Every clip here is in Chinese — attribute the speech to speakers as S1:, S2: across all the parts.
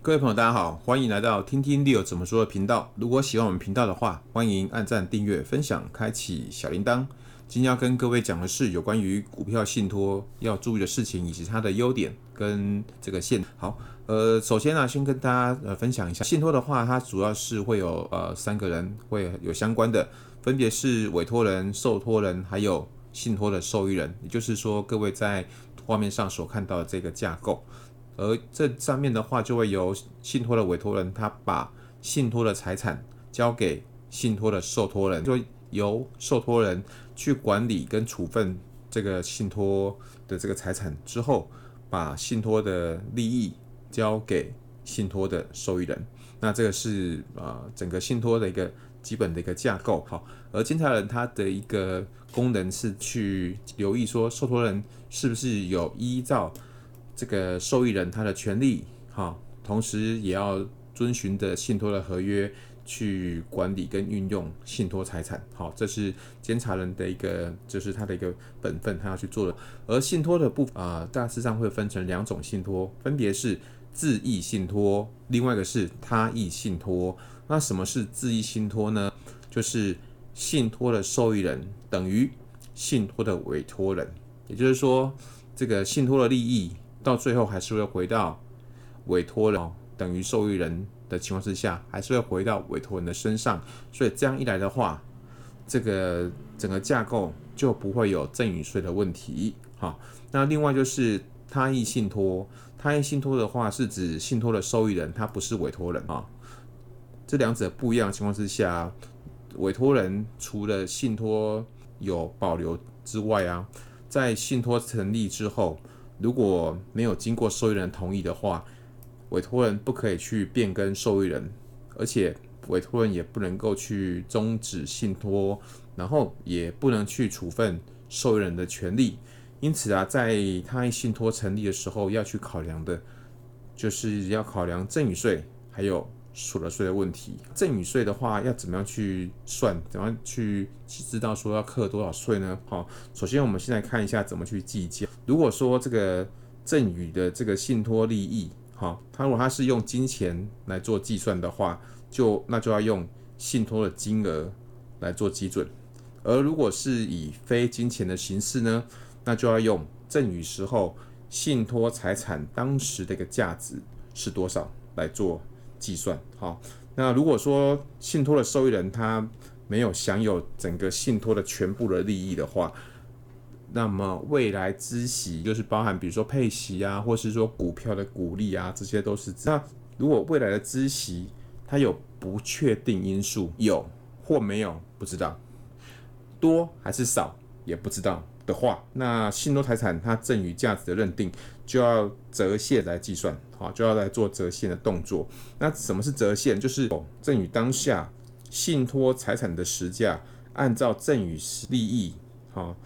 S1: 各位朋友，大家好，欢迎来到听听 Leo 怎么说的频道。如果喜欢我们频道的话，欢迎按赞、订阅、分享、开启小铃铛。今天要跟各位讲的是有关于股票信托要注意的事情，以及它的优点跟这个限。好，呃，首先呢，先跟大家呃分享一下信托的话，它主要是会有呃三个人会有相关的，分别是委托人、受托人，还有信托的受益人。也就是说，各位在画面上所看到的这个架构。而这上面的话，就会由信托的委托人，他把信托的财产交给信托的受托人，就由受托人去管理跟处分这个信托的这个财产之后，把信托的利益交给信托的受益人。那这个是啊、呃，整个信托的一个基本的一个架构。好，而监察人他的一个功能是去留意说，受托人是不是有依照。这个受益人他的权利，哈，同时也要遵循的信托的合约去管理跟运用信托财产，好，这是监察人的一个，就是他的一个本分，他要去做的。而信托的部分啊，大致上会分成两种信托，分别是自益信托，另外一个是他益信托。那什么是自益信托呢？就是信托的受益人等于信托的委托人，也就是说，这个信托的利益。到最后还是会回到委托人等于受益人的情况之下，还是会回到委托人的身上。所以这样一来的话，这个整个架构就不会有赠与税的问题。好，那另外就是他益信托，他益信托的话是指信托的受益人，他不是委托人啊。这两者不一样的情况之下，委托人除了信托有保留之外啊，在信托成立之后。如果没有经过受益人同意的话，委托人不可以去变更受益人，而且委托人也不能够去终止信托，然后也不能去处分受益人的权利。因此啊，在他信托成立的时候，要去考量的，就是要考量赠与税，还有。所得税的问题，赠与税的话要怎么样去算？怎么样去知道说要课多少税呢？好，首先我们先来看一下怎么去计价。如果说这个赠与的这个信托利益，好，它如果它是用金钱来做计算的话，就那就要用信托的金额来做基准；而如果是以非金钱的形式呢，那就要用赠与时候信托财产当时的一个价值是多少来做。计算好，那如果说信托的受益人他没有享有整个信托的全部的利益的话，那么未来孳息就是包含比如说配息啊，或是说股票的股利啊，这些都是。那如果未来的孳息它有不确定因素，有或没有不知道，多还是少也不知道。的话，那信托财产它赠与价值的认定就要折现来计算，好，就要来做折现的动作。那什么是折现？就是赠与当下信托财产的实价，按照赠与时利益，好，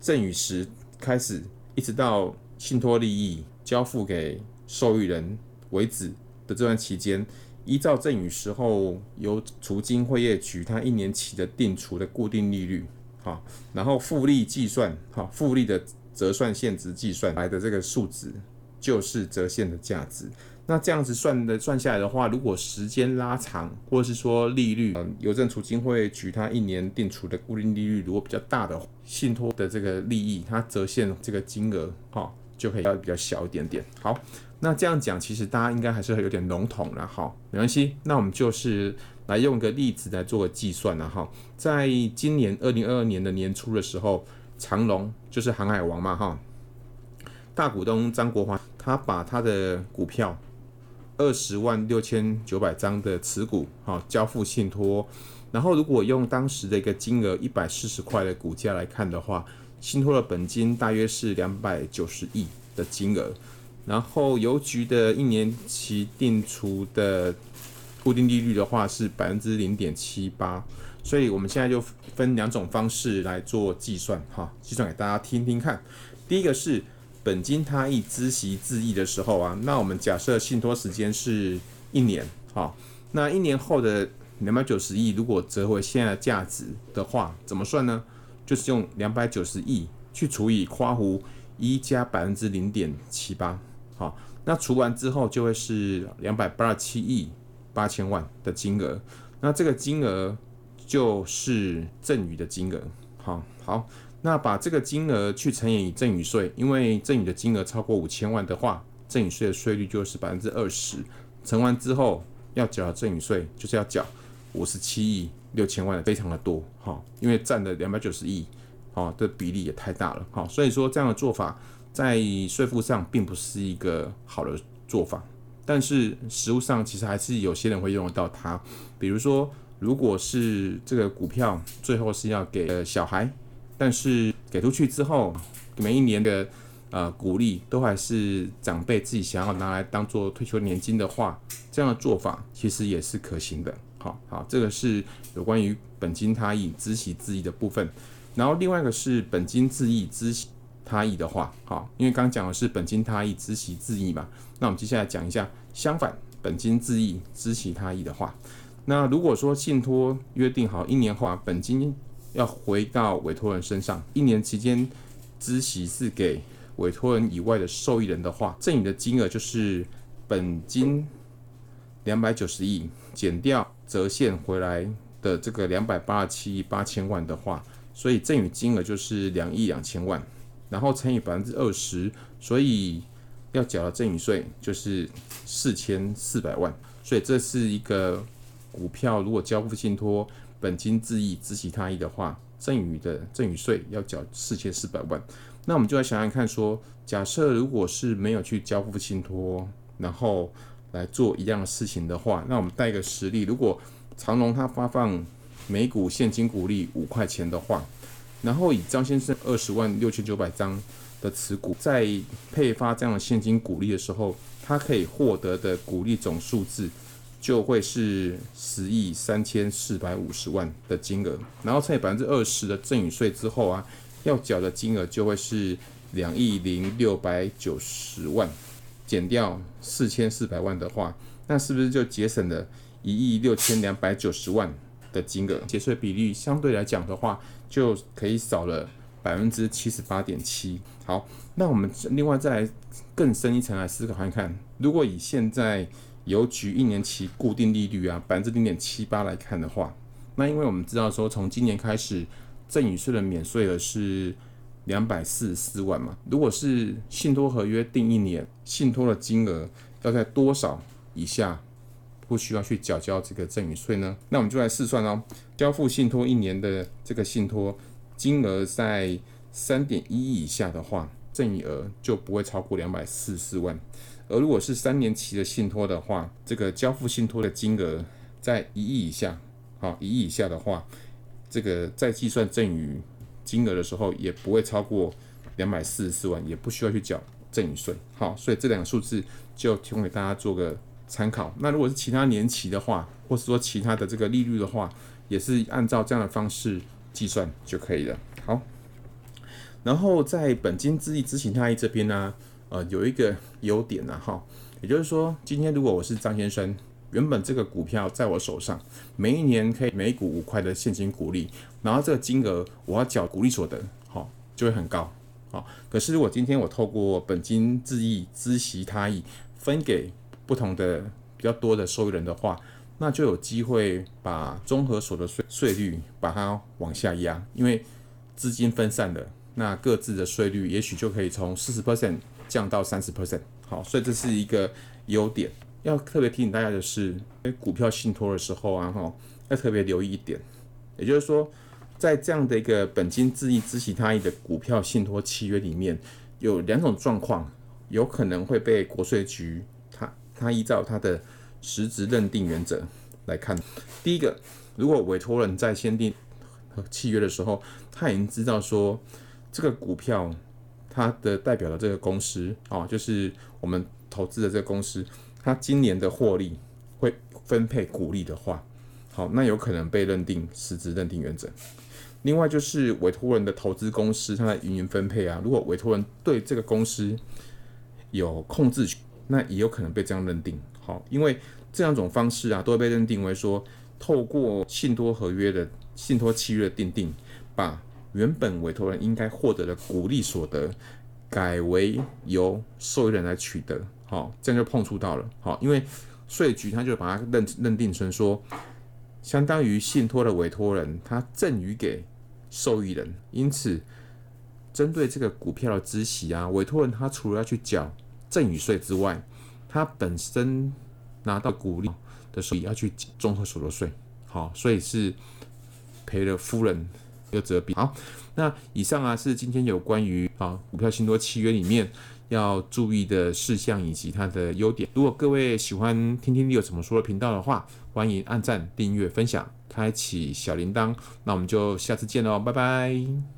S1: 赠与时开始，一直到信托利益交付给受益人为止的这段期间，依照赠与时候由储金会业局它一年期的定储的固定利率。好，然后复利计算，好，复利的折算现值计算来的这个数值就是折现的价值。那这样子算的算下来的话，如果时间拉长，或者是说利率，嗯，邮政储金会取它一年定储的固定利率如果比较大的信托的这个利益，它折现这个金额，哈，就可以要比较小一点点。好，那这样讲其实大家应该还是会有点笼统了，哈，没关系，那我们就是。来用一个例子来做个计算了哈，在今年二零二二年的年初的时候，长荣就是航海王嘛哈，大股东张国华他把他的股票二十万六千九百张的持股哈交付信托，然后如果用当时的一个金额一百四十块的股价来看的话，信托的本金大约是两百九十亿的金额，然后邮局的一年期定储的。固定利率的话是百分之零点七八，所以我们现在就分两种方式来做计算，哈，计算给大家听听看。第一个是本金他益孳息自益的时候啊，那我们假设信托时间是一年，哈，那一年后的两百九十亿如果折回现在的价值的话，怎么算呢？就是用两百九十亿去除以括弧一加百分之零点七八，好。那除完之后就会是两百八十七亿八千万的金额。那这个金额就是赠与的金额。好，好，那把这个金额去乘以赠与税，因为赠与的金额超过五千万的话，赠与税的税率就是百分之二十。乘完之后要缴的赠与税就是要缴五十七亿六千万，非常的多。好，因为占了两百九十亿，好，这比例也太大了。好，所以说这样的做法。在税负上并不是一个好的做法，但是实务上其实还是有些人会用得到它。比如说，如果是这个股票最后是要给小孩，但是给出去之后，每一年的呃鼓励都还是长辈自己想要拿来当做退休年金的话，这样的做法其实也是可行的。好好，这个是有关于本金他益、孳息自益的部分。然后另外一个是本金自益、孳息。他益的话，好，因为刚讲的是本金他益、孳息自益嘛，那我们接下来讲一下相反，本金自益、孳息他益的话，那如果说信托约定好一年后啊，本金要回到委托人身上，一年期间孳息是给委托人以外的受益人的话，赠与的金额就是本金两百九十亿减掉折现回来的这个两百八十七亿八千万的话，所以赠与金额就是两亿两千万。然后乘以百分之二十，所以要缴的赠与税就是四千四百万。所以这是一个股票，如果交付信托本金自益、孳息他益的话，赠与的赠与税要缴四千四百万。那我们就来想想看说，假设如果是没有去交付信托，然后来做一样的事情的话，那我们带一个实例，如果长荣它发放每股现金股利五块钱的话。然后以张先生二十万六千九百张的持股，在配发这样的现金股利的时候，他可以获得的股利总数字就会是十亿三千四百五十万的金额。然后乘以百分之二十的赠与税之后啊，要缴的金额就会是两亿零六百九十万，减掉四千四百万的话，那是不是就节省了一亿六千两百九十万？的金额节税比率相对来讲的话，就可以少了百分之七十八点七。好，那我们另外再来更深一层来思考看看，如果以现在邮局一年期固定利率啊百分之零点七八来看的话，那因为我们知道说从今年开始赠与税的免税额是两百四十四万嘛，如果是信托合约定一年，信托的金额要在多少以下？不需要去缴交这个赠与税呢？那我们就来试算哦。交付信托一年的这个信托金额在三点一亿以下的话，赠与额就不会超过两百四十四万。而如果是三年期的信托的话，这个交付信托的金额在一亿以下，好，一亿以下的话，这个在计算赠与金额的时候也不会超过两百四十四万，也不需要去缴赠与税。好，所以这两个数字就提供给大家做个。参考。那如果是其他年期的话，或是说其他的这个利率的话，也是按照这样的方式计算就可以了。好，然后在本金自益、孳息他益这边呢，呃，有一个优点呢，哈，也就是说，今天如果我是张先生，原本这个股票在我手上，每一年可以每股五块的现金股利，然后这个金额我要缴股利所得，好，就会很高，好。可是如果今天我透过本金自益、孳息他益分给不同的比较多的受益人的话，那就有机会把综合所得税税率把它往下压，因为资金分散了，那各自的税率也许就可以从四十 percent 降到三十 percent。好，所以这是一个优点。要特别提醒大家的是，股票信托的时候啊，哈，要特别留意一点，也就是说，在这样的一个本金自益、孳息他益的股票信托契约里面，有两种状况有可能会被国税局。他依照他的实质认定原则来看，第一个，如果委托人在签订契约的时候，他已经知道说这个股票它的代表的这个公司啊，就是我们投资的这个公司，它今年的获利会分配股利的话，好，那有可能被认定实质认定原则。另外就是委托人的投资公司，它的营运分配啊，如果委托人对这个公司有控制权。那也有可能被这样认定，好，因为这两种方式啊，都会被认定为说，透过信托合约的信托契约的订定，把原本委托人应该获得的股利所得，改为由受益人来取得，好，这样就碰触到了，好，因为税局他就把它认认定成说，相当于信托的委托人，他赠与给受益人，因此针对这个股票的孳息啊，委托人他除了要去缴赠与税之外，他本身拿到股利的时候也要去综合所得税，好，所以是赔了夫人又折笔。好，那以上啊是今天有关于啊股票信托契约里面要注意的事项以及它的优点。如果各位喜欢听听你有什么说的频道的话，欢迎按赞、订阅、分享、开启小铃铛。那我们就下次见喽，拜拜。